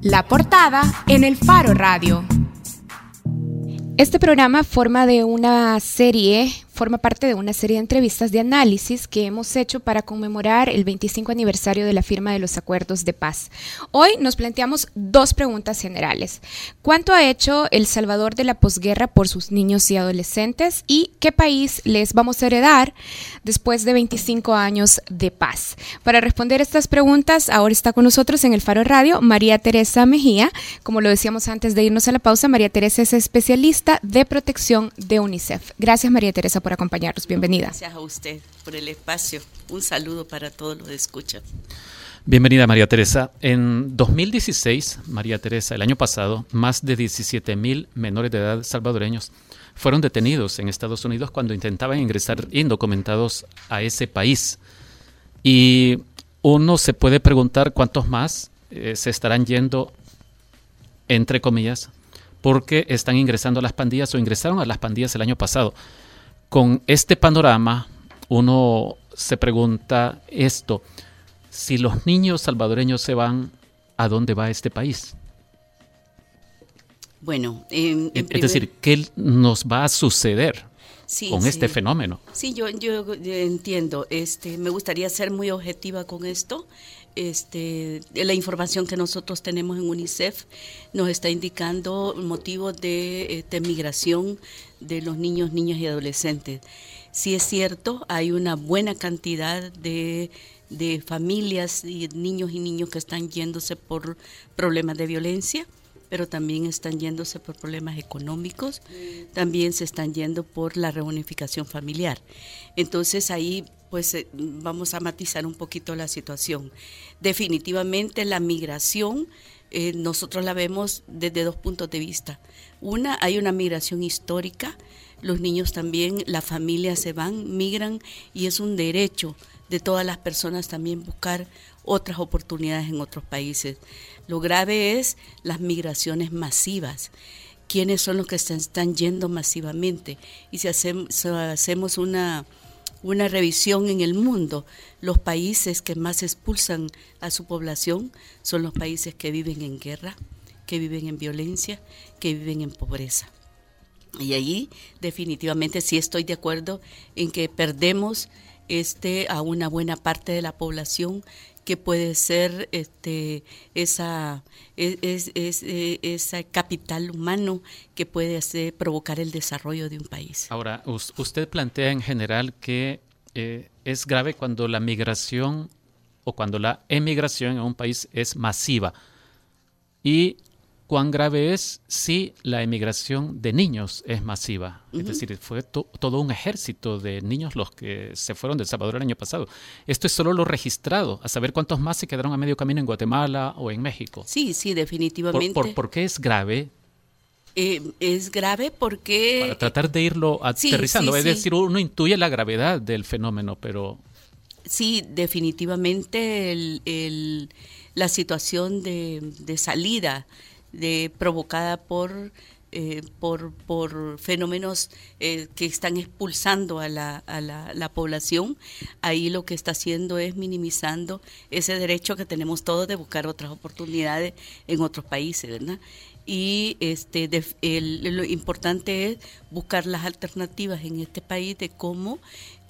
La portada en el Faro Radio. Este programa forma de una serie forma parte de una serie de entrevistas de análisis que hemos hecho para conmemorar el 25 aniversario de la firma de los acuerdos de paz. Hoy nos planteamos dos preguntas generales. ¿Cuánto ha hecho El Salvador de la posguerra por sus niños y adolescentes? ¿Y qué país les vamos a heredar después de 25 años de paz? Para responder estas preguntas, ahora está con nosotros en el Faro Radio María Teresa Mejía. Como lo decíamos antes de irnos a la pausa, María Teresa es especialista de protección de UNICEF. Gracias María Teresa por acompañarnos. Bienvenida. Gracias a usted por el espacio. Un saludo para todos los que escuchan. Bienvenida María Teresa. En 2016, María Teresa, el año pasado, más de 17 mil menores de edad salvadoreños fueron detenidos en Estados Unidos cuando intentaban ingresar indocumentados a ese país. Y uno se puede preguntar cuántos más eh, se estarán yendo, entre comillas, porque están ingresando a las pandillas o ingresaron a las pandillas el año pasado. Con este panorama, uno se pregunta esto, si los niños salvadoreños se van, ¿a dónde va este país? Bueno, es decir, ¿qué nos va a suceder con este fenómeno? Sí, yo, yo, entiendo. Este, me gustaría ser muy objetiva con esto. Este, la información que nosotros tenemos en UNICEF nos está indicando motivos de, este, migración de los niños, niñas y adolescentes. Sí es cierto, hay una buena cantidad de, de familias y niños y niños que están yéndose por problemas de violencia pero también están yéndose por problemas económicos, también se están yendo por la reunificación familiar. Entonces ahí pues eh, vamos a matizar un poquito la situación. Definitivamente la migración eh, nosotros la vemos desde dos puntos de vista. Una, hay una migración histórica, los niños también, las familias se van, migran y es un derecho de todas las personas también buscar otras oportunidades en otros países. Lo grave es las migraciones masivas. ¿Quiénes son los que están, yendo masivamente? Y si hacemos, una, una revisión en el mundo, los países que más expulsan a su población son los países que viven en guerra, que viven en violencia, que viven en pobreza. Y allí definitivamente sí estoy de acuerdo en que perdemos este, a una buena parte de la población que puede ser este, esa, es, es, e, esa capital humano que puede provocar el desarrollo de un país. Ahora, usted plantea en general que eh, es grave cuando la migración o cuando la emigración en un país es masiva. Y cuán grave es si la emigración de niños es masiva. Es decir, fue todo un ejército de niños los que se fueron de El Salvador el año pasado. Esto es solo lo registrado, a saber cuántos más se quedaron a medio camino en Guatemala o en México. Sí, sí, definitivamente. ¿Por, qué es grave? Eh, es grave porque... Para tratar de irlo aterrizando, es decir, uno intuye la gravedad del fenómeno, pero... Sí, definitivamente el, la situación de, de salida de, provocada por, eh, por, por, fenómenos eh, que están expulsando a, la, a la, la, población, ahí lo que está haciendo es minimizando ese derecho que tenemos todos de buscar otras oportunidades en otros países, ¿verdad? Y este, lo importante es buscar las alternativas en este país de cómo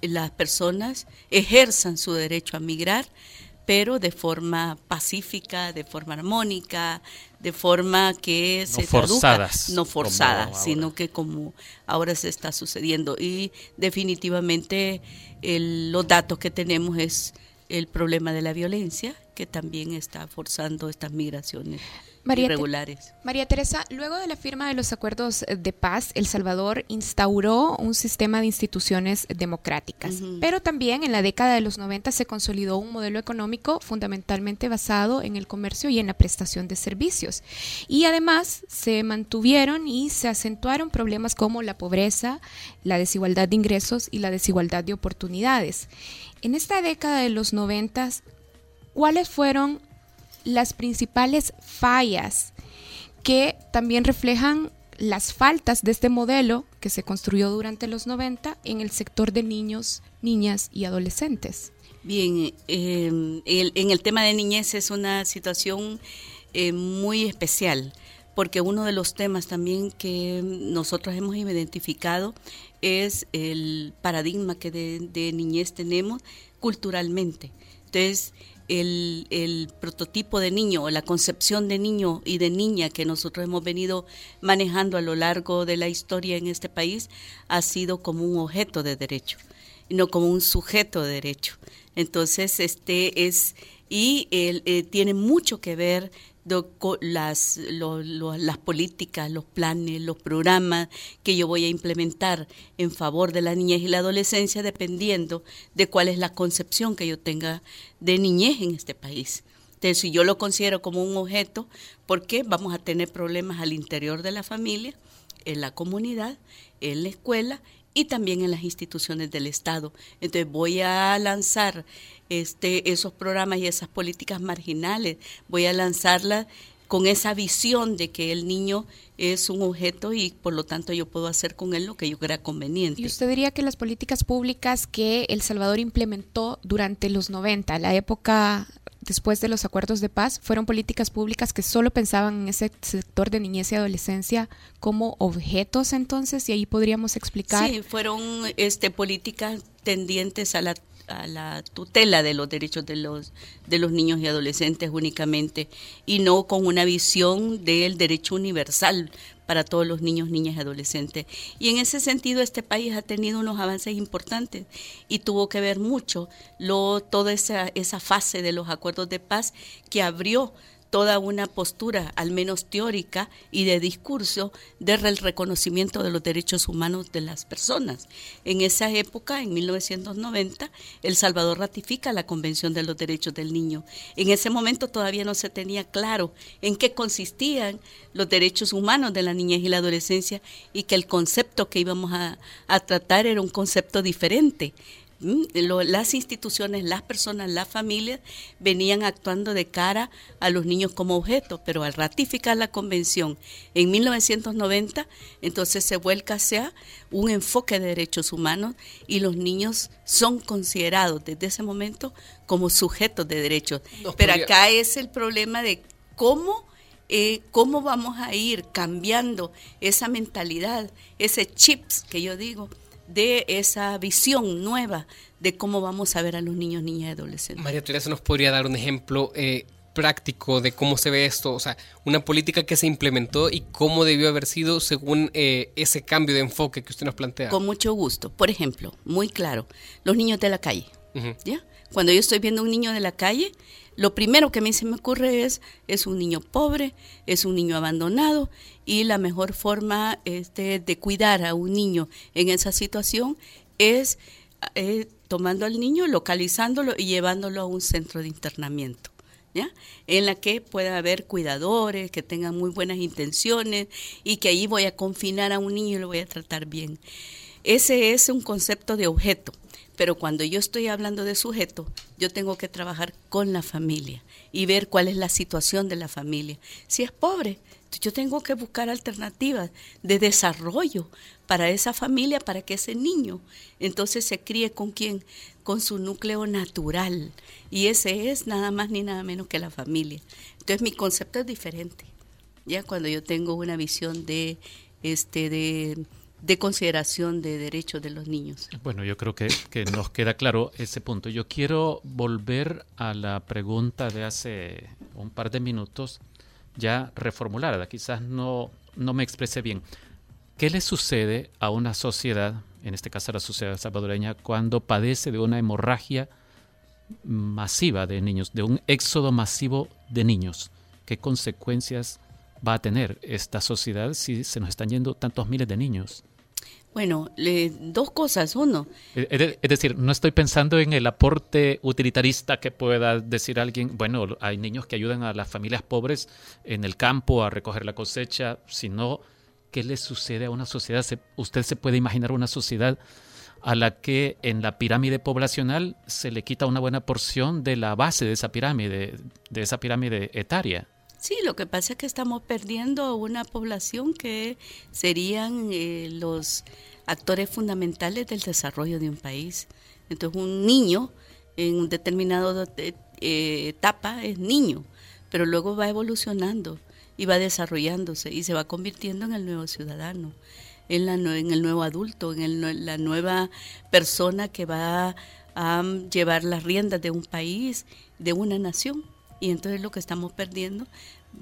las personas ejerzan su derecho a migrar, pero de forma pacífica, de forma armónica, de forma que no se forzadas, no forzada, sino que como ahora se está sucediendo. Y definitivamente los datos que tenemos es el problema de la violencia, que también está forzando estas migraciones. María María Teresa, luego de la firma de los acuerdos de paz, El Salvador instauró un sistema de instituciones democráticas, pero también en la década de los 90 se consolidó un modelo económico fundamentalmente basado en el comercio y en la prestación de servicios. Y además se mantuvieron y se acentuaron problemas como la pobreza, la desigualdad de ingresos y la desigualdad de oportunidades. En esta década de los 90, ¿cuáles fueron las principales fallas que también reflejan las faltas de este modelo que se construyó durante los 90 en el sector de niños, niñas y adolescentes. Bien, em, en el tema de niñez es una situación eh, muy especial porque uno de los temas también que nosotros hemos identificado es el paradigma que de, niñez tenemos culturalmente. Entonces, el, el, prototipo de niño o la concepción de niño y de niña que nosotros hemos venido manejando a lo largo de la historia en este país ha sido como un objeto de derecho, no como un sujeto de derecho. Entonces, este es, y eh, tiene mucho que ver las, las políticas, los planes, los programas que yo voy a implementar en favor de la niñez y la adolescencia dependiendo de cuál es la concepción que yo tenga de niñez en este país. Entonces, si yo lo considero como un objeto, ¿por qué vamos a tener problemas al interior de la familia, en la comunidad, en la escuela y también en las instituciones del Estado. Entonces voy a lanzar este, esos programas y esas políticas marginales, voy a lanzarlas con esa visión de que el niño es un objeto y por lo tanto yo puedo hacer con él lo que yo crea conveniente. ¿Y usted diría que las políticas públicas que El Salvador implementó durante los 90, la época después de los acuerdos de paz, fueron políticas públicas que solo pensaban en ese sector de niñez y adolescencia como objetos entonces y ahí podríamos explicar. Sí, fueron este políticas tendientes a la la tutela de los derechos de los de los niños y adolescentes únicamente y no con una visión del derecho universal para todos los niños, niñas y adolescentes. Y en ese sentido este país ha tenido unos avances importantes y tuvo que ver mucho lo, toda esa, esa fase de los acuerdos de paz que abrió toda una postura, al menos teórica y de discurso, del reconocimiento de los derechos humanos de las personas. En esa época, en 1990, El Salvador ratifica la Convención de los Derechos del Niño. En ese momento todavía no se tenía claro en qué consistían los derechos humanos de la niñez y la adolescencia y que el concepto que íbamos a, a tratar era un concepto diferente Mm, las instituciones, las personas, las familias venían actuando de cara a los niños como objetos, pero al ratificar la convención en 1990, entonces se vuelca hacia un enfoque de derechos humanos y los niños son considerados desde ese momento como sujetos de derechos. pero acá es el problema de cómo... Eh, cómo vamos a ir cambiando esa mentalidad, ese chips que yo digo, de esa visión nueva de cómo vamos a ver a los niños, niñas y adolescentes. María Teresa nos podría dar un ejemplo eh, práctico de cómo se ve esto, o sea, una política que se implementó y cómo debió haber sido según eh, ese cambio de enfoque que usted nos plantea. Con mucho gusto. Por ejemplo, muy claro, los niños de la calle. ¿ya? Cuando yo estoy viendo un niño de la calle, lo primero que a mí se me ocurre es, es un niño pobre, es un niño abandonado y la mejor forma este, de cuidar a un niño en esa situación es eh, tomando al niño, localizándolo y llevándolo a un centro de internamiento. ¿Ya? en la que pueda haber cuidadores que tengan muy buenas intenciones y que ahí voy a confinar a un niño y lo voy a tratar bien. Ese es un concepto de objeto. Pero cuando yo estoy hablando de sujeto, yo tengo que trabajar con la familia y ver cuál es la situación de la familia. Si es pobre, yo tengo que buscar alternativas de desarrollo para esa familia, para que ese niño entonces se críe con quién, con su núcleo natural. Y ese es nada más ni nada menos que la familia. Entonces mi concepto es diferente. Ya cuando yo tengo una visión de este de de consideración de derechos de los niños. Bueno, yo creo que, nos queda claro ese punto. Yo quiero volver a la pregunta de hace un par de minutos, ya reformulada, quizás no, no me expresé bien. ¿Qué le sucede a una sociedad, en este caso a la sociedad salvadoreña, cuando padece de una hemorragia masiva de niños, de un éxodo masivo de niños? ¿Qué consecuencias va a tener esta sociedad si se nos están yendo tantos miles de niños? Bueno, dos cosas. Uno. Es decir, no estoy pensando en el aporte utilitarista que pueda decir alguien, bueno, hay niños que ayudan a las familias pobres en el campo a recoger la cosecha, sino qué le sucede a una sociedad. usted se puede imaginar una sociedad a la que en la pirámide poblacional se le quita una buena porción de la base de esa pirámide, de esa pirámide etaria. Sí, lo que pasa es que estamos perdiendo una población que serían eh, los actores fundamentales del desarrollo de un país. Entonces, un niño en un determinado eh, etapa es niño, pero luego va evolucionando y va desarrollándose y se va convirtiendo en el nuevo ciudadano, en, la, en el nuevo adulto, en la nueva persona que va a llevar las riendas de un país, de una nación. Y entonces lo que estamos perdiendo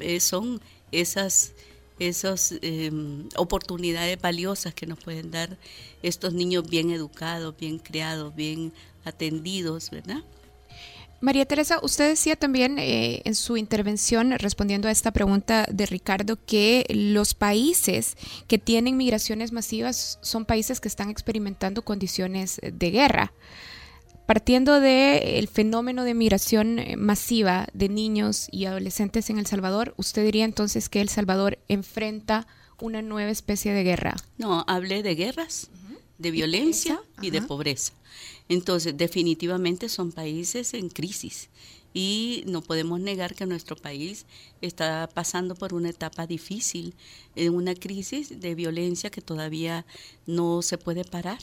eh, son esas, esas em, oportunidades valiosas que nos pueden dar estos niños bien educados, bien criados, bien atendidos, ¿verdad? María Teresa, usted decía también eh, en su intervención respondiendo a esta pregunta de Ricardo que los países que tienen migraciones masivas son países que están experimentando condiciones de guerra. Partiendo del fenómeno de migración eh, masiva de niños y adolescentes en El Salvador, ¿usted diría entonces que El Salvador enfrenta una nueva especie de guerra? No, hablé de guerras, de violencia y de pobreza. Entonces, definitivamente son países en crisis y no podemos negar que nuestro país está pasando por una etapa difícil, en una crisis de violencia que todavía no se puede parar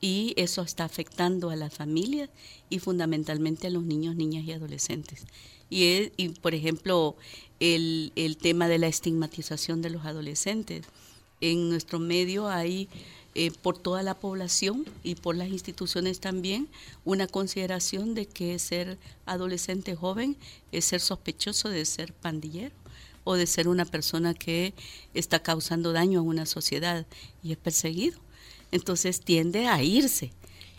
y eso está afectando a las familias y fundamentalmente a los niños, niñas y adolescentes. Y, y por ejemplo, el, el tema de la estigmatización de los adolescentes. En nuestro medio hay eh, por toda la población y por las instituciones también una consideración de que ser adolescente joven es ser sospechoso de ser pandillero o de ser una persona que está causando daño a una sociedad y es perseguido. Entonces tiende a irse,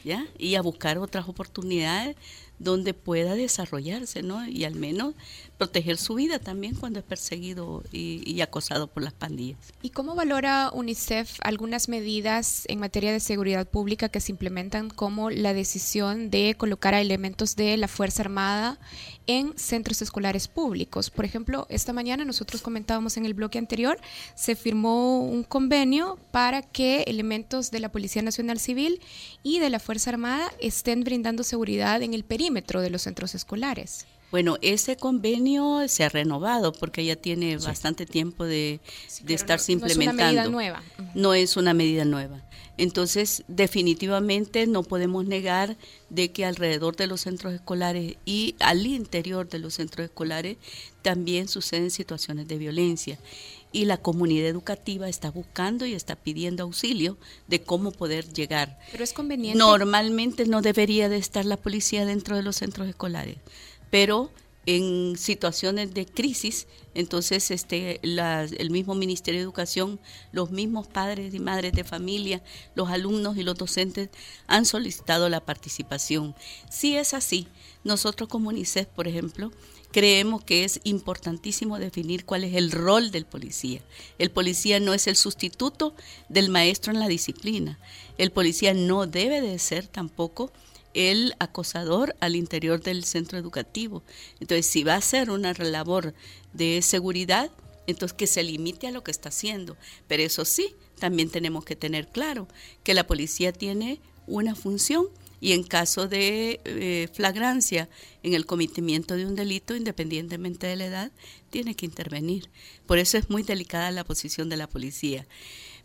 ¿ya? Y a buscar otras oportunidades donde pueda desarrollarse, ¿no? Y al menos proteger su vida también cuando es perseguido y, acosado por las pandillas. ¿Y cómo valora UNICEF algunas medidas en materia de seguridad pública que se implementan como la decisión de colocar a elementos de la Fuerza Armada en centros escolares públicos? Por ejemplo, esta mañana nosotros comentábamos en el bloque anterior, se firmó un convenio para que elementos de la Policía Nacional Civil y de la Fuerza Armada estén brindando seguridad en el perímetro de los centros escolares. Bueno, ese convenio se ha renovado porque ya tiene bastante tiempo de, estarse implementando. No es una medida nueva. No es una medida nueva. Entonces, definitivamente no podemos negar de que alrededor de los centros escolares y al interior de los centros escolares también suceden situaciones de violencia. Y la comunidad educativa está buscando y está pidiendo auxilio de cómo poder llegar. Pero es conveniente. Normalmente no debería de estar la policía dentro de los centros escolares pero en situaciones de crisis, entonces este, el mismo Ministerio de Educación, los mismos padres y madres de familia, los alumnos y los docentes han solicitado la participación. Si es así, nosotros como UNICEF, por ejemplo, creemos que es importantísimo definir cuál es el rol del policía. El policía no es el sustituto del maestro en la disciplina. El policía no debe de ser tampoco el acosador al interior del centro educativo. Entonces, si va a hacer una labor de seguridad, entonces que se limite a lo que está haciendo. Pero eso sí, también tenemos que tener claro que la policía tiene una función y en caso de eh, flagrancia en el cometimiento de un delito, independientemente de la edad, tiene que intervenir. Por eso es muy delicada la posición de la policía.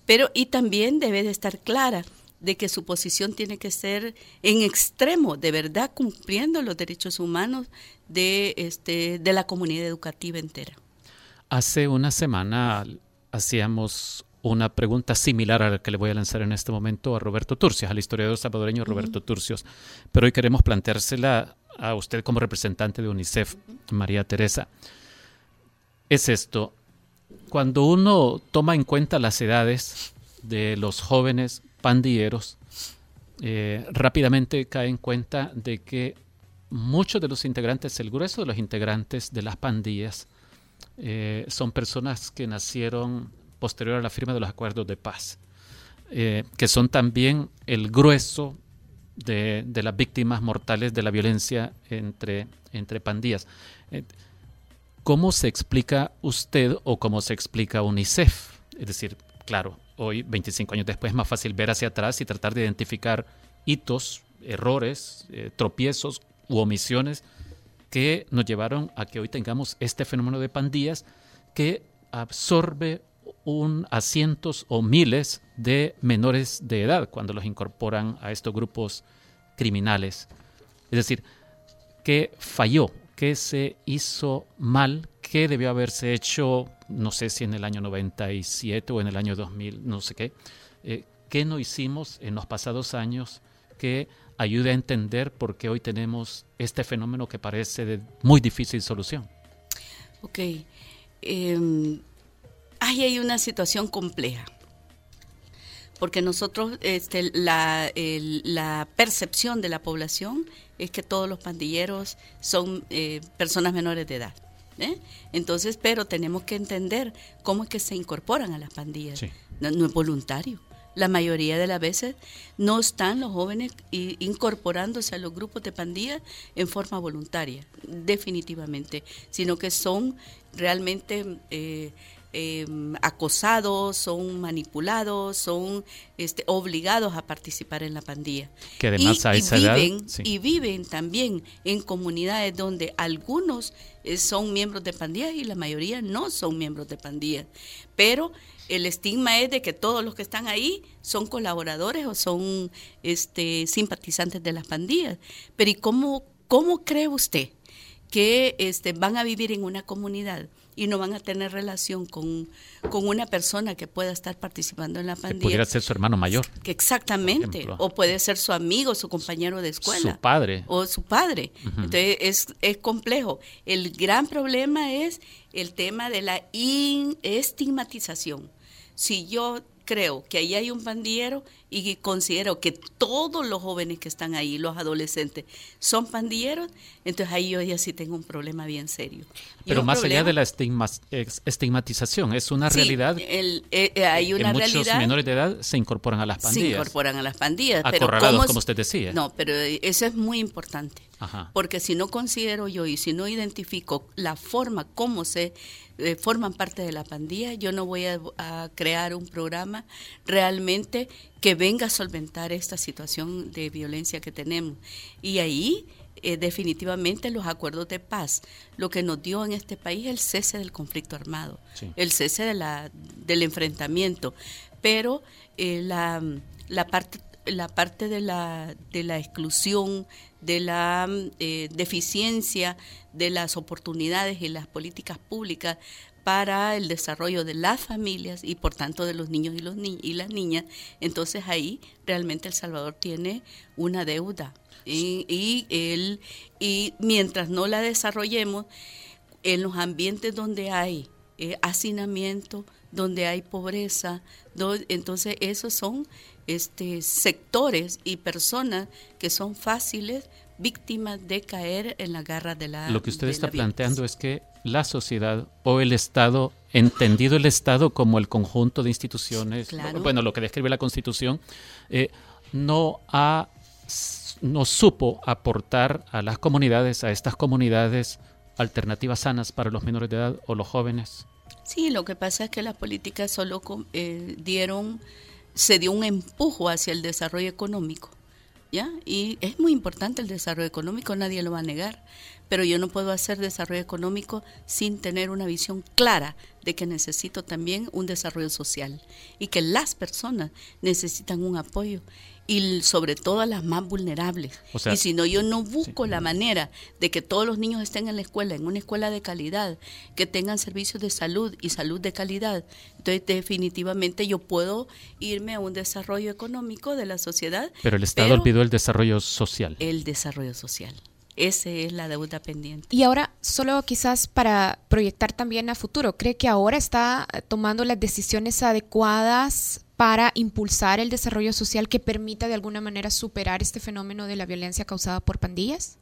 Pero y también debe de estar clara de que su posición tiene que ser en extremo, de verdad cumpliendo los derechos humanos de, este, de la comunidad educativa entera. Hace una semana hacíamos una pregunta similar a la que le voy a lanzar en este momento a Roberto Turcios, al historiador salvadoreño Roberto Turcios, pero hoy queremos planteársela a usted como representante de UNICEF, María Teresa. Es esto, cuando uno toma en cuenta las edades de los jóvenes pandilleros, eh, rápidamente cae en cuenta de que muchos de los integrantes, el grueso de los integrantes de las pandillas, eh, son personas que nacieron posterior a la firma de los acuerdos de paz, eh, que son también el grueso de, de, las víctimas mortales de la violencia entre, entre pandillas. ¿Cómo se explica usted o cómo se explica UNICEF? Es decir, claro, hoy, 25 años después, es más fácil ver hacia atrás y tratar de identificar hitos, errores, eh, tropiezos u omisiones que nos llevaron a que hoy tengamos este fenómeno de pandillas que absorbe un, a cientos o miles de menores de edad cuando los incorporan a estos grupos criminales. Es decir, que falló, que se hizo mal, ¿qué debió haberse hecho, no sé si en el año 97 o en el año 2000, no sé qué? Eh, ¿Qué no hicimos en los pasados años que ayude a entender por qué hoy tenemos este fenómeno que parece de muy difícil solución? Ok. Eh, ahí hay una situación compleja porque nosotros, este, la, percepción de la población es que todos los pandilleros son eh, personas menores de edad. ¿Eh? Entonces, pero tenemos que entender cómo es que se incorporan a las pandillas. No, es voluntario. La mayoría de las veces no están los jóvenes incorporándose a los grupos de pandillas en forma voluntaria, definitivamente, sino que son realmente eh, Em, acosados, son manipulados, son este, obligados a participar en la pandilla. Que además y, a esa viven, Y viven también en comunidades donde algunos eh, son miembros de pandillas y la mayoría no son miembros de pandillas. Pero el estigma es de que todos los que están ahí son colaboradores o son este, simpatizantes de las pandillas. Pero ¿y cómo, cómo cree usted que este, van a vivir en una comunidad? Y no van a tener relación con, con una persona que pueda estar participando en la pandilla. Que pudiera ser su hermano mayor. Que exactamente, o puede ser su amigo, su compañero de escuela. Su padre. O su padre. Entonces es, es complejo. El gran problema es el tema de la estigmatización. Si yo creo que ahí hay un pandillero y considero que todos los jóvenes que están ahí, los adolescentes, son pandilleros, entonces ahí yo ya sí tengo un problema bien serio. Pero más allá de la estigmatización, es una realidad. El, eh, eh, hay una muchos menores de edad se incorporan a las pandillas. Se incorporan a las pandillas. Acorralados, como usted decía. No, pero eso es muy importante. Porque si no considero yo y si no identifico la forma como se eh, forman parte de la pandilla, yo no voy a, crear un programa realmente que venga a solventar esta situación de violencia que tenemos. Y ahí eh, definitivamente los acuerdos de paz, lo que nos dio en este país el cese del conflicto armado, el cese de la, del enfrentamiento, pero eh, la, la parte la parte de la, de la exclusión, de la eh, deficiencia de las oportunidades y las políticas públicas para el desarrollo de las familias y por tanto de los niños y, los y las niñas, entonces ahí realmente El Salvador tiene una deuda. Y, y, el, y mientras no la desarrollemos, en los ambientes donde hay eh, hacinamiento, donde hay pobreza, entonces esos son este, sectores y personas que son fáciles víctimas de caer en la garra de la... Lo que usted está planteando es que la sociedad o el Estado, entendido el Estado como el conjunto de instituciones, bueno, lo que describe la Constitución, eh, no ha no supo aportar a las comunidades, a estas comunidades, alternativas sanas para los menores de edad o los jóvenes. Sí, lo que pasa es que las políticas solo eh, dieron se dio un empujo hacia el desarrollo económico. ¿Ya? Y es muy importante el desarrollo económico, nadie lo va a negar, pero yo no puedo hacer desarrollo económico sin tener una visión clara de que necesito también un desarrollo social y que las personas necesitan un apoyo y sobre todo a las más vulnerables. y si no, yo no busco la manera de que todos los niños estén en la escuela, en una escuela de calidad, que tengan servicios de salud y salud de calidad. Entonces, definitivamente yo puedo irme a un desarrollo económico de la sociedad. Pero el Estado olvidó el desarrollo social. El desarrollo social. Esa es la deuda pendiente. Y ahora, solo quizás para proyectar también a futuro, ¿cree que ahora está tomando las decisiones adecuadas para impulsar el desarrollo social que permita de alguna manera superar este fenómeno de la violencia causada por pandillas?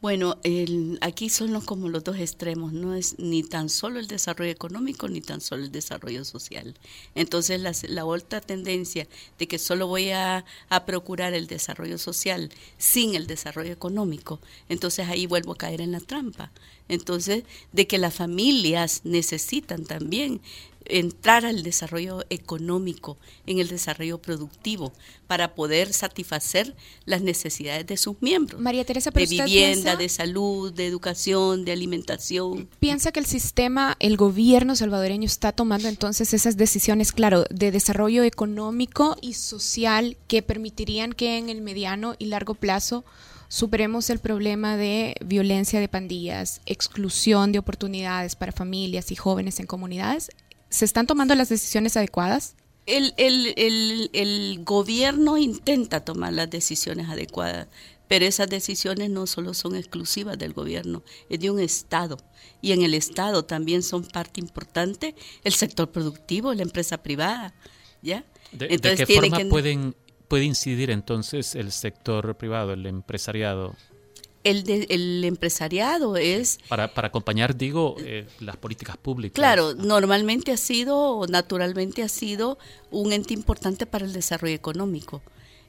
Bueno, el, aquí son como los dos extremos, no es ni tan solo el desarrollo económico ni tan solo el desarrollo social. Entonces la, la otra tendencia de que solo voy a, a, procurar el desarrollo social sin el desarrollo económico, entonces ahí vuelvo a caer en la trampa. Entonces, de que las familias necesitan también entrar al desarrollo económico, en el desarrollo productivo, para poder satisfacer las necesidades de sus miembros. María Teresa, de vivienda, de salud, de educación, de alimentación. ¿Piensa que el sistema, el gobierno salvadoreño está tomando entonces esas decisiones, claro, de desarrollo económico y social que permitirían que en el mediano y largo plazo superemos el problema de violencia de pandillas, exclusión de oportunidades para familias y jóvenes en comunidades? ¿Se están tomando las decisiones adecuadas? El, el, el, gobierno intenta tomar las decisiones adecuadas, pero esas decisiones no solo son exclusivas del gobierno, es de un Estado. Y en el Estado también son parte importante el sector productivo, la empresa privada. ¿ya? ¿De, qué forma pueden, puede incidir entonces el sector privado, el empresariado? El, el empresariado es... Para, para acompañar, digo, eh, las políticas públicas. Claro, normalmente ha sido, naturalmente ha sido un ente importante para el desarrollo económico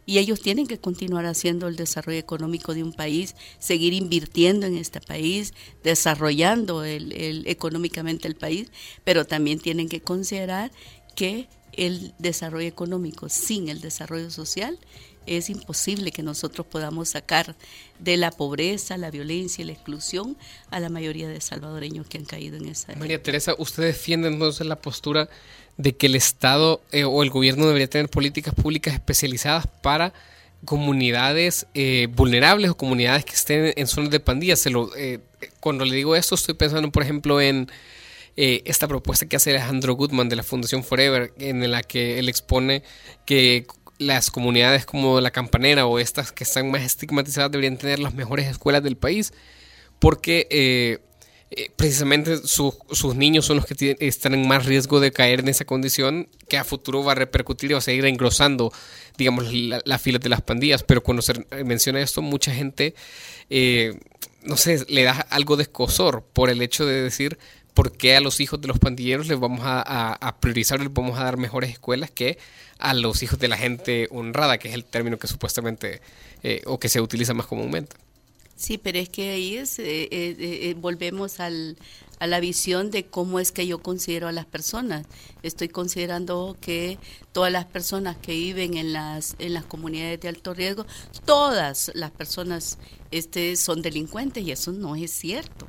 y ellos tienen que continuar haciendo el desarrollo económico de un país, seguir invirtiendo en este país, desarrollando el, económicamente el país, pero también tienen que considerar que el desarrollo económico sin el desarrollo social es imposible que nosotros podamos sacar de la pobreza, la violencia y la exclusión a la mayoría de salvadoreños que han caído en esa. María Teresa, ¿usted defiende entonces la postura de que el Estado eh, o el gobierno debería tener políticas públicas especializadas para comunidades eh, vulnerables o comunidades que estén en zonas de pandillas. Se lo, eh, cuando le digo esto, estoy pensando, por ejemplo, en esta propuesta que hace Alejandro Goodman de la Fundación Forever, en la que él expone que las comunidades como la campanera o estas que están más estigmatizadas deberían tener las mejores escuelas del país, porque eh, precisamente sus niños son los que están en más riesgo de caer en esa condición que a futuro va a repercutir y va a seguir engrosando, digamos, la, fila de las pandillas. Pero cuando se menciona esto, mucha gente, eh, no sé, le da algo de escosor por el hecho de decir por qué a los hijos de los pandilleros les vamos a, priorizar, les vamos a dar mejores escuelas que a los hijos de la gente honrada, que es el término que supuestamente eh, o que se utiliza más comúnmente. Sí, pero es que ahí es, eh, eh, eh, volvemos al, a la visión de cómo es que yo considero a las personas. Estoy considerando que todas las personas que viven en las, en las comunidades de alto riesgo, todas las personas este, son delincuentes y eso no es cierto.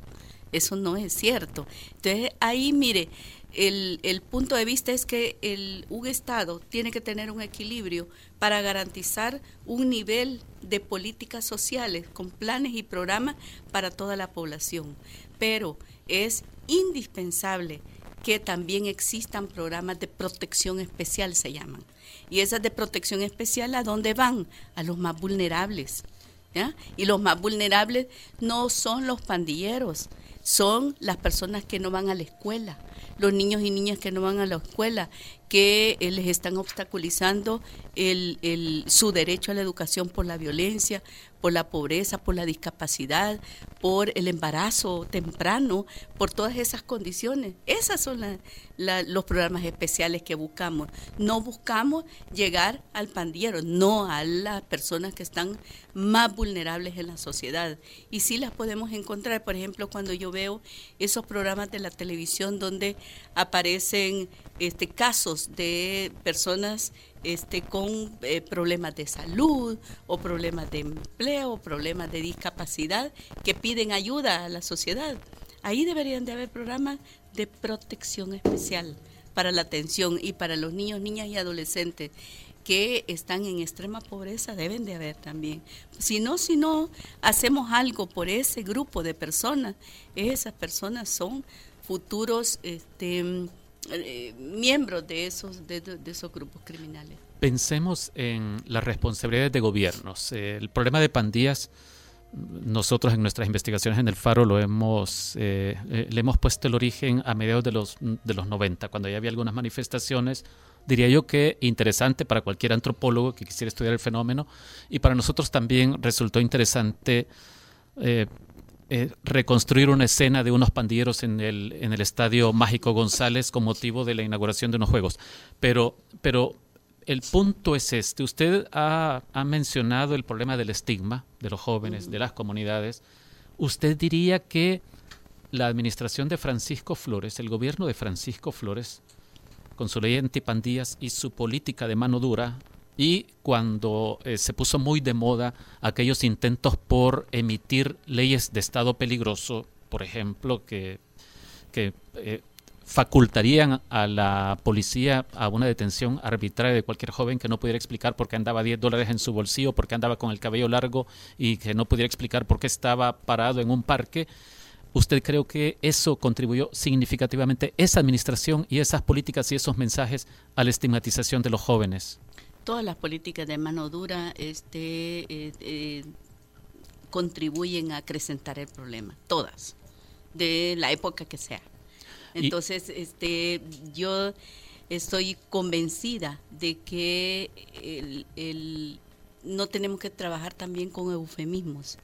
Eso no es cierto. Entonces ahí, mire, el, el, punto de vista es que el, un Estado tiene que tener un equilibrio para garantizar un nivel de políticas sociales con planes y programas para toda la población. Pero es indispensable que también existan programas de protección especial, se llaman. Y esas de protección especial, ¿a dónde van? A los más vulnerables. Y los más vulnerables no son los pandilleros, son las personas que no van a la escuela, los niños y niñas que no van a la escuela, que eh, les están obstaculizando el, su derecho a la educación por la violencia, por la pobreza, por la discapacidad, por el embarazo temprano, por todas esas condiciones. Esos son los programas especiales que buscamos. No buscamos llegar al pandillero, no a las personas que están más vulnerables en la sociedad. Y sí las podemos encontrar, por ejemplo, cuando yo veo esos programas de la televisión donde aparecen este, casos de personas este, con eh, problemas de salud o problemas de empleo, problemas de discapacidad que piden ayuda a la sociedad. Ahí deberían de haber programas de protección especial para la atención y para los niños, niñas y adolescentes que están en extrema pobreza deben de haber también. Si no, si no hacemos algo por ese grupo de personas, esas personas son futuros este, eh, miembros de esos, de, esos grupos criminales. Pensemos en las responsabilidades de gobiernos. el problema de pandillas, nosotros en nuestras investigaciones en el Faro lo hemos, eh, eh, le hemos puesto el origen a mediados de los, de los 90, cuando ya había algunas manifestaciones diría yo que interesante para cualquier antropólogo que quisiera estudiar el fenómeno y para nosotros también resultó interesante eh, reconstruir una escena de unos pandilleros en el, en el estadio Mágico González con motivo de la inauguración de unos juegos. Pero, pero el punto es este. Usted ha, mencionado el problema del estigma de los jóvenes, de las comunidades. ¿Usted diría que la administración de Francisco Flores, el gobierno de Francisco Flores, con su ley antipandillas y su política de mano dura, y cuando eh, se puso muy de moda aquellos intentos por emitir leyes de estado peligroso, por ejemplo, que, que eh, facultarían a la policía a una detención arbitraria de cualquier joven que no pudiera explicar por qué andaba 10 dólares en su bolsillo, por qué andaba con el cabello largo y que no pudiera explicar por qué estaba parado en un parque. ¿Usted cree que eso contribuyó significativamente, esa administración y esas políticas y esos mensajes a la estigmatización de los jóvenes? Todas las políticas de mano dura este, eh, eh, contribuyen a acrecentar el problema, todas, de la época que sea. Entonces, este, yo estoy convencida de que el, no tenemos que trabajar también con eufemismos.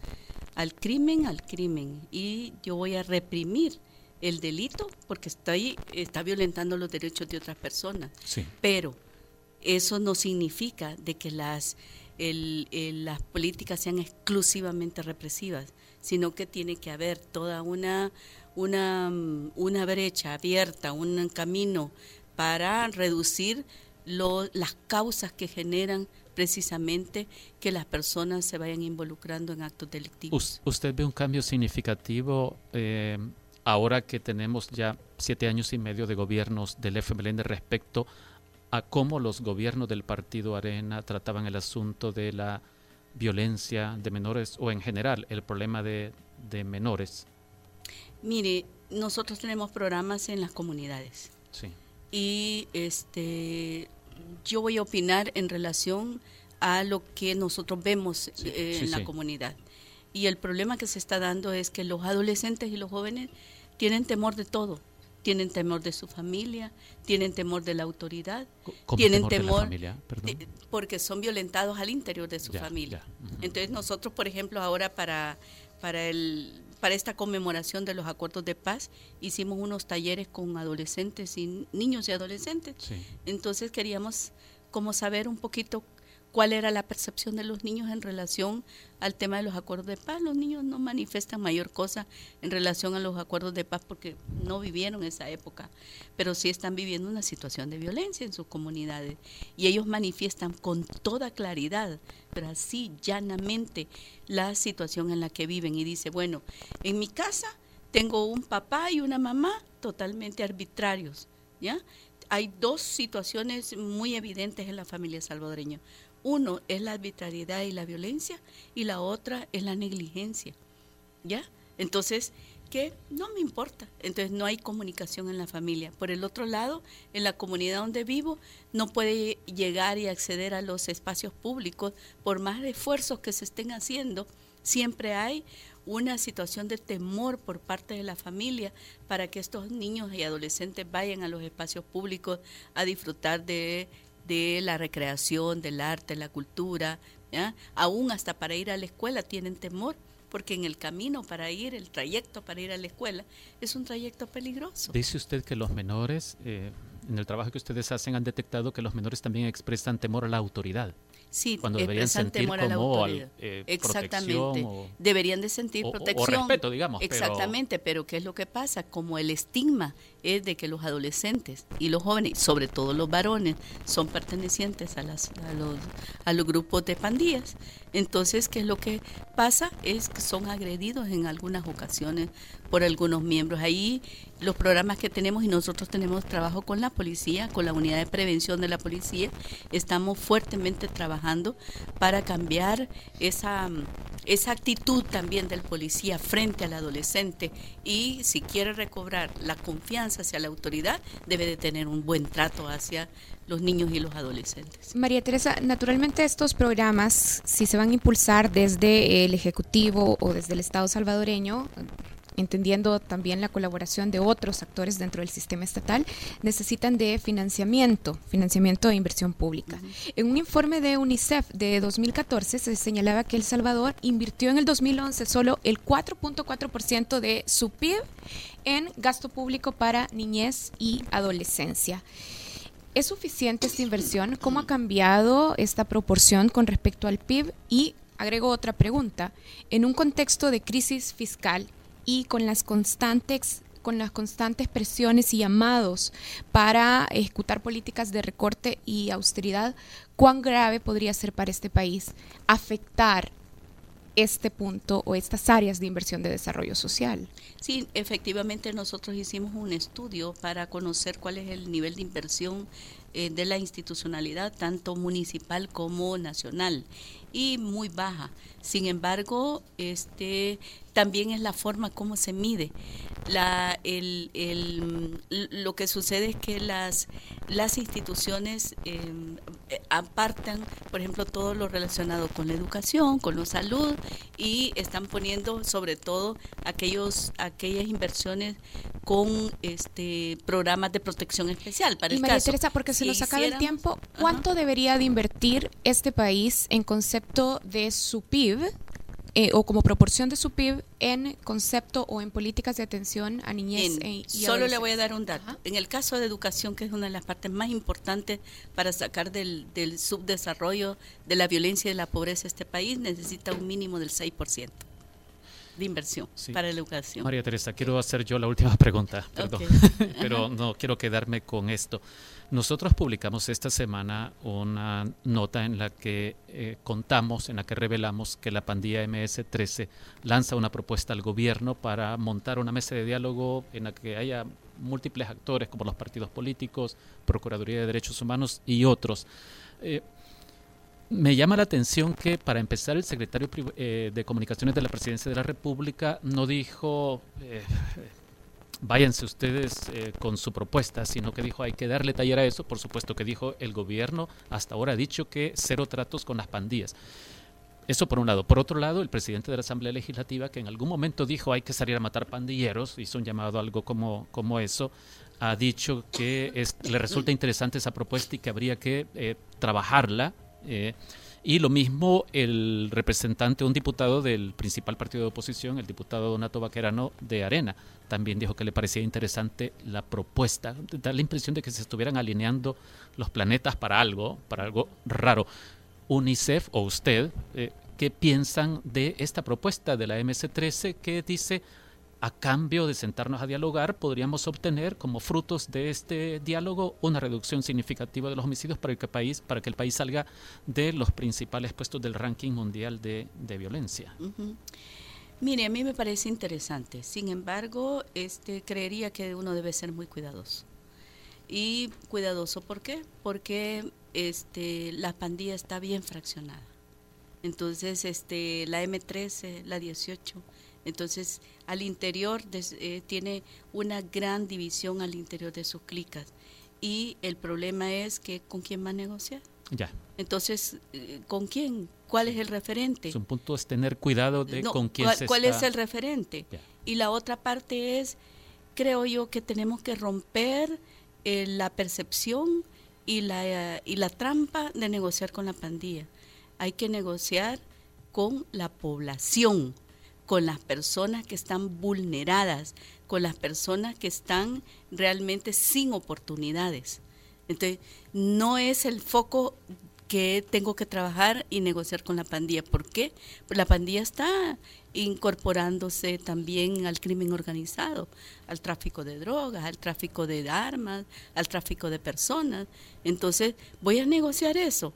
Al crimen, al crimen. Y yo voy a reprimir el delito porque está, está violentando los derechos de otras personas. Pero eso no significa de que las, las políticas sean exclusivamente represivas, sino que tiene que haber toda una, una, una brecha abierta, un camino para reducir las causas que generan precisamente que las personas se vayan involucrando en actos delictivos. ¿Usted ve un cambio significativo eh, ahora que tenemos ya siete años y medio de gobiernos del FMLN respecto a cómo los gobiernos del partido Arena trataban el asunto de la violencia de menores o en general el problema de, de menores? Mire, nosotros tenemos programas en las comunidades. Sí. Y este, yo voy a opinar en relación a lo que nosotros vemos eh, en la comunidad. Y el problema que se está dando es que los adolescentes y los jóvenes tienen temor de todo. Tienen temor de su familia, tienen temor de la autoridad, tienen temor, porque son violentados al interior de su familia. Entonces nosotros, por ejemplo, ahora para, para el para esta conmemoración de los acuerdos de paz hicimos unos talleres con adolescentes y niños y adolescentes. Entonces queríamos como saber un poquito cuál era la percepción de los niños en relación al tema de los acuerdos de paz. Los niños no manifiestan mayor cosa en relación a los acuerdos de paz porque no vivieron esa época, pero sí están viviendo una situación de violencia en sus comunidades y ellos manifiestan con toda claridad, pero así llanamente, la situación en la que viven y dice, bueno, en mi casa tengo un papá y una mamá totalmente arbitrarios, ¿ya? Hay dos situaciones muy evidentes en la familia salvadoreña. Uno es la arbitrariedad y la violencia y la otra es la negligencia. ¿Ya? Entonces, que no me importa. Entonces no hay comunicación en la familia. Por el otro lado, en la comunidad donde vivo, no puede llegar y acceder a los espacios públicos por más esfuerzos que se estén haciendo. Siempre hay una situación de temor por parte de la familia para que estos niños y adolescentes vayan a los espacios públicos a disfrutar de de la recreación, del arte, la cultura, aún hasta para ir a la escuela tienen temor porque en el camino para ir, el trayecto para ir a la escuela es un trayecto peligroso. Dice usted que los menores, eh, en el trabajo que ustedes hacen, han detectado que los menores también expresan temor a la autoridad. Sí, cuando deberían sentir temor a la autoridad. Eh, Exactamente. deberían de sentir protección. O respeto, digamos. Exactamente, pero... ¿qué es lo que pasa? Como el estigma es de que los adolescentes y los jóvenes, sobre todo los varones, son pertenecientes a, las, a, los, a los grupos de pandillas. Entonces, ¿qué es lo que pasa? Es que son agredidos en algunas ocasiones por algunos miembros. Ahí los programas que tenemos y nosotros tenemos trabajo con la policía, con la unidad de prevención de la policía, estamos fuertemente trabajando para cambiar esa, esa actitud también del policía frente al adolescente y si quiere recobrar la confianza hacia la autoridad, debe de tener un buen trato hacia los niños y los adolescentes. María Teresa, naturalmente estos programas, si se van a impulsar desde el Ejecutivo o desde el Estado salvadoreño, entendiendo también la colaboración de otros actores dentro del sistema estatal, necesitan de financiamiento, financiamiento de inversión pública. En un informe de UNICEF de 2014 se señalaba que El Salvador invirtió en el 2011 solo el 4.4% de su PIB en gasto público para niñez y adolescencia. ¿Es suficiente esta inversión? ¿Cómo ha cambiado esta proporción con respecto al PIB? Y agrego otra pregunta. En un contexto de crisis fiscal y con las constantes con las constantes presiones y llamados para ejecutar políticas de recorte y austeridad, ¿cuán grave podría ser para este país afectar este punto o estas áreas de inversión de desarrollo social. Sí, efectivamente nosotros hicimos un estudio para conocer cuál es el nivel de inversión eh, de la institucionalidad, tanto municipal como nacional, y muy baja. Sin embargo, este también es la forma como se mide. La, el, el, lo que sucede es que las, las instituciones em, apartan, por ejemplo, todo lo relacionado con la educación, con la salud, y están poniendo sobre todo aquellos, aquellas inversiones con este programas de protección especial. Para y María Teresa, porque se nos acaba el tiempo, ¿cuánto debería de invertir este país en concepto de su PIB eh, o como proporción de su PIB en concepto o en políticas de atención a niñez e, y Solo le voy a dar un dato. En el caso de educación, que es una de las partes más importantes para sacar del, del subdesarrollo, de la violencia y de la pobreza este país, necesita un mínimo del 6% de inversión para la educación. María Teresa, quiero hacer yo la última pregunta, perdón, pero no quiero quedarme con esto. Nosotros publicamos esta semana una nota en la que eh, contamos, en la que revelamos que la pandilla MS-13 lanza una propuesta al gobierno para montar una mesa de diálogo en la que haya múltiples actores como los partidos políticos, Procuraduría de Derechos Humanos y otros. Eh, me llama la atención que para empezar el secretario eh, de Comunicaciones de la Presidencia de la República no dijo váyanse ustedes eh, con su propuesta, sino que dijo hay que darle taller a eso. Por supuesto que dijo el gobierno hasta ahora ha dicho que cero tratos con las pandillas. Eso por un lado. Por otro lado, el presidente de la Asamblea Legislativa, que en algún momento dijo hay que salir a matar pandilleros, hizo un llamado a algo como, como eso, ha dicho que le resulta interesante esa propuesta y que habría que eh, trabajarla. Eh, y lo mismo el representante, un diputado del principal partido de oposición, el diputado Donato Vaquerano de Arena, también dijo que le parecía interesante la propuesta. Da la impresión de que se estuvieran alineando los planetas para algo, para algo raro. UNICEF o usted, eh, ¿qué piensan de esta propuesta de la MS-13 que dice a cambio de sentarnos a dialogar, podríamos obtener como frutos de este diálogo una reducción significativa de los homicidios para, el país, para que el país salga de los principales puestos del ranking mundial de, violencia. Mire, a mí me parece interesante. Sin embargo, este, creería que uno debe ser muy cuidadoso. Y cuidadoso, ¿por qué? Porque este, la pandilla está bien fraccionada. Entonces, este, la M13, la 18, entonces, al interior eh, tiene una gran división al interior de sus clicas. Y el problema es que con quién va a negociar. Ya. Entonces, eh, ¿con quién? ¿Cuál es el referente? un punto es tener cuidado de con quién ¿cuál, se ¿Cuál es el referente? Y la otra parte es, creo yo que tenemos que romper eh, la percepción y la, y la trampa de negociar con la pandilla. Hay que negociar con la población, con las personas que están vulneradas, con las personas que están realmente sin oportunidades. Entonces, no es el foco que tengo que trabajar y negociar con la pandilla. ¿Por qué? Pues la pandilla está incorporándose también al crimen organizado, al tráfico de drogas, al tráfico de armas, al tráfico de personas. Entonces, voy a negociar eso.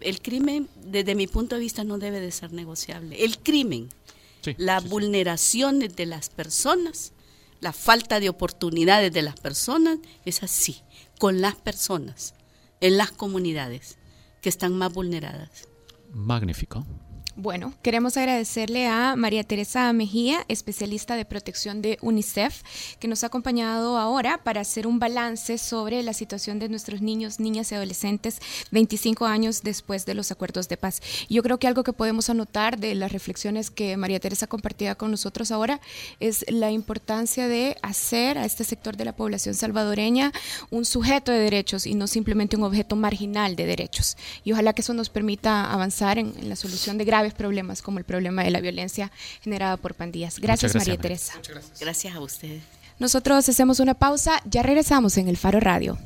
El crimen, desde mi punto de vista, no debe de ser negociable. El crimen la vulneración de las personas, la falta de oportunidades de las personas, es así, con las personas, en las comunidades que están más vulneradas. Magnífico. Bueno, queremos agradecerle a María Teresa Mejía, especialista de protección de UNICEF, que nos ha acompañado ahora para hacer un balance sobre la situación de nuestros niños, niñas y adolescentes 25 años después de los acuerdos de paz. Yo creo que algo que podemos anotar de las reflexiones que María Teresa compartía con nosotros ahora es la importancia de hacer a este sector de la población salvadoreña un sujeto de derechos y no simplemente un objeto marginal de derechos. Y ojalá que eso nos permita avanzar en, en la solución de graves problemas como el problema de la violencia generada por pandillas. Gracias, María Teresa. gracias a ustedes. Nosotros hacemos una pausa, ya regresamos en el Faro Radio.